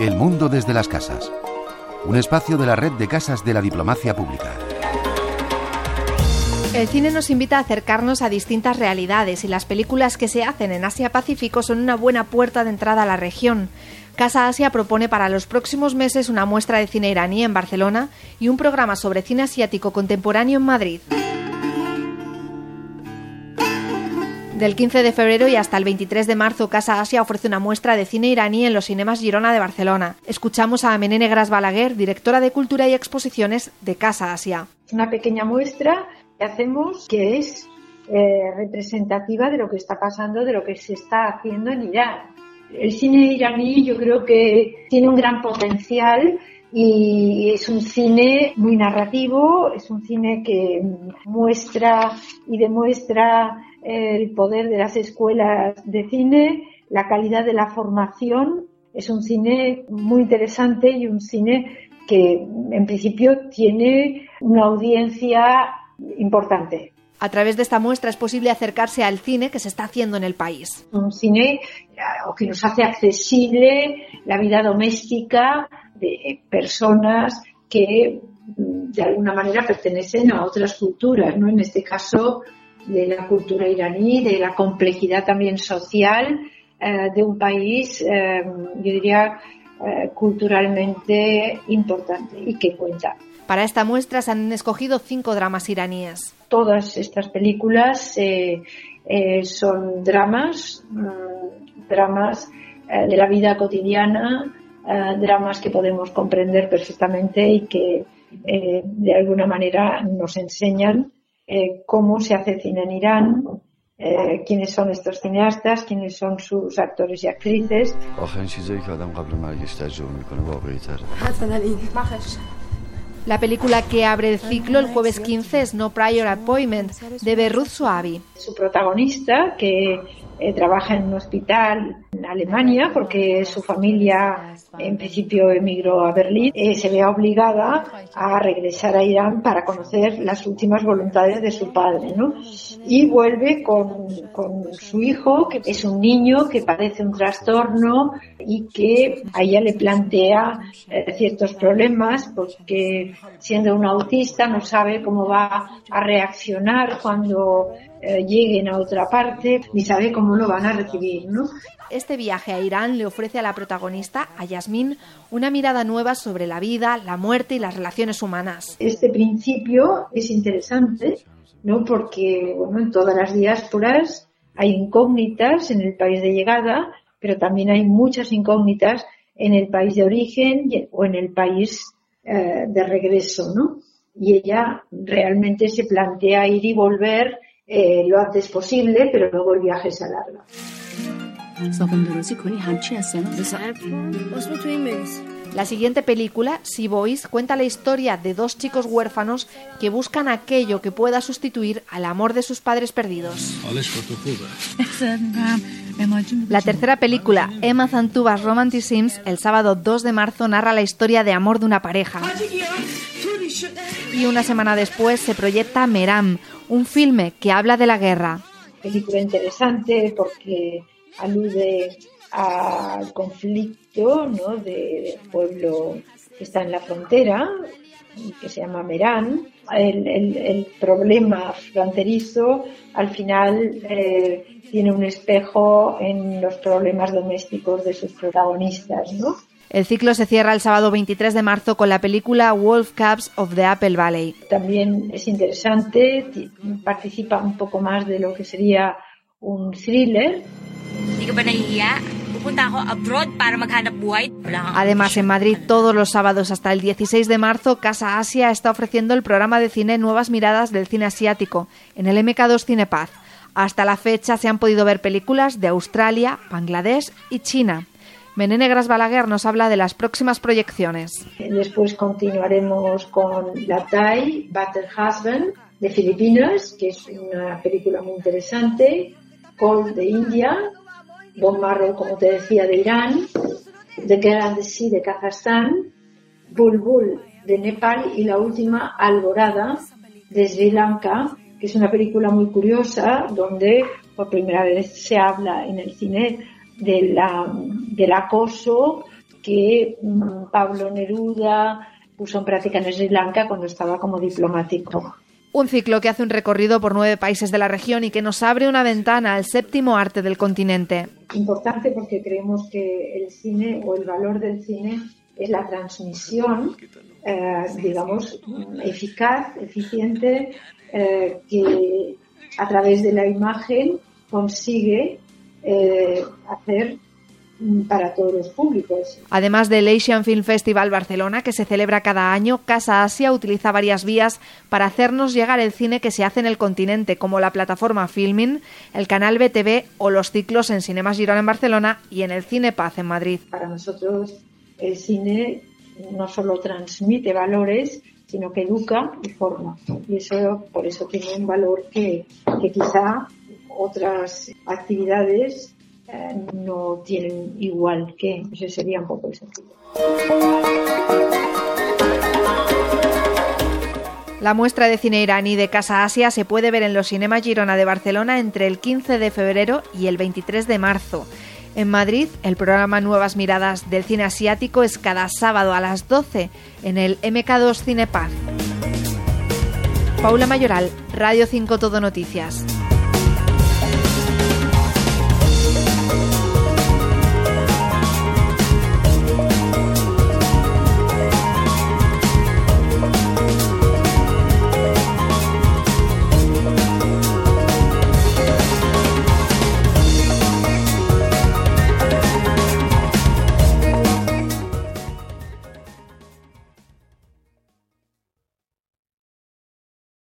El mundo desde las casas. Un espacio de la red de casas de la diplomacia pública. El cine nos invita a acercarnos a distintas realidades y las películas que se hacen en Asia-Pacífico son una buena puerta de entrada a la región. Casa Asia propone para los próximos meses una muestra de cine iraní en Barcelona y un programa sobre cine asiático contemporáneo en Madrid. Del 15 de febrero y hasta el 23 de marzo, Casa Asia ofrece una muestra de cine iraní en los cinemas Girona de Barcelona. Escuchamos a Menene Gras Balaguer, directora de Cultura y Exposiciones de Casa Asia. Una pequeña muestra que hacemos que es eh, representativa de lo que está pasando, de lo que se está haciendo en Irán. El cine iraní yo creo que tiene un gran potencial y es un cine muy narrativo, es un cine que muestra y demuestra el poder de las escuelas de cine, la calidad de la formación. Es un cine muy interesante y un cine que en principio tiene una audiencia importante. A través de esta muestra es posible acercarse al cine que se está haciendo en el país. Un cine que nos hace accesible la vida doméstica de personas que de alguna manera pertenecen a otras culturas, ¿no? En este caso, de la cultura iraní, de la complejidad también social eh, de un país, eh, yo diría, eh, culturalmente importante y que cuenta. Para esta muestra se han escogido cinco dramas iraníes. Todas estas películas son dramas, mm, dramas de la vida cotidiana, dramas que podemos comprender perfectamente y que de alguna manera nos enseñan eh, cómo se hace cine en Irán, eh, quiénes son estos cineastas, quiénes son sus actores y actrices. La película que abre el ciclo el jueves 15 es No Prior Appointment de Berruz Suavi. Su protagonista, que eh, trabaja en un hospital Alemania porque su familia en principio emigró a Berlín, eh, se ve obligada a regresar a Irán para conocer las últimas voluntades de su padre, ¿no? Y vuelve con, con su hijo, que es un niño que padece un trastorno y que a ella le plantea eh, ciertos problemas porque siendo un autista no sabe cómo va a reaccionar cuando eh, lleguen a otra parte ni sabe cómo lo van a recibir, ¿no? Este viaje a Irán le ofrece a la protagonista, a Yasmín, una mirada nueva sobre la vida, la muerte y las relaciones humanas. Este principio es interesante, ¿no? Porque, bueno, en todas las diásporas hay incógnitas en el país de llegada, pero también hay muchas incógnitas en el país de origen o en el país eh, de regreso, ¿no? Y ella realmente se plantea ir y volver eh, lo antes posible, pero luego el viaje se alarga. La siguiente película, Sea Boys, cuenta la historia de dos chicos huérfanos que buscan aquello que pueda sustituir al amor de sus padres perdidos. La tercera película, Emma Zantubas Romanticisms, el sábado 2 de marzo narra la historia de amor de una pareja. Y una semana después se proyecta Meram, un filme que habla de la guerra. Película interesante porque alude al conflicto ¿no? del pueblo que está en la frontera, que se llama Merán. El, problema fronterizo al final eh, tiene un espejo en los problemas domésticos de sus protagonistas, ¿no? El ciclo se cierra el sábado 23 de marzo con la película Wolf Cubs of the Apple Valley. También es interesante, participa un poco más de lo que sería un thriller. Además, en Madrid todos los sábados hasta el 16 de marzo, Casa Asia está ofreciendo el programa de cine Nuevas Miradas del Cine Asiático en el MK2 Cinepaz. Hasta la fecha se han podido ver películas de Australia, Bangladesh y China. Menene Gras Balaguer nos habla de las próximas proyecciones. Después continuaremos con La Thai, Battle Husband, de Filipinas, que es una película muy interesante, Cold de India, Bon Marrow, como te decía, de Irán, The Girl the Sea de Kazajstán, Bulbul de Nepal y la última Alborada de Sri Lanka, que es una película muy curiosa donde por primera vez se habla en el cine de la, del acoso que mm, Pablo Neruda puso en práctica en Sri Lanka cuando estaba como diplomático. Un ciclo que hace un recorrido por nueve países de la región y que nos abre una ventana al séptimo arte del continente. Importante porque creemos que el cine o el valor del cine es la transmisión, eh, digamos, eficaz, eficiente, eh, que a través de la imagen consigue eh, hacer para todos los públicos. Además del Asian Film Festival Barcelona, que se celebra cada año, Casa Asia utiliza varias vías para hacernos llegar el cine que se hace en el continente, como la plataforma Filmin, el canal BTV o los ciclos en Cinemas Girona en Barcelona y en el Cine Paz en Madrid. Para nosotros el cine no solo transmite valores, sino que educa y forma. Y eso por eso tiene un valor que, que quizá otras actividades eh, no tienen igual que. Ese sería un poco el sentido. La muestra de cine iraní de Casa Asia se puede ver en los Cinemas Girona de Barcelona entre el 15 de febrero y el 23 de marzo. En Madrid, el programa Nuevas Miradas del Cine Asiático es cada sábado a las 12 en el MK2 Cinepaz. Paula Mayoral, Radio 5 Todo Noticias.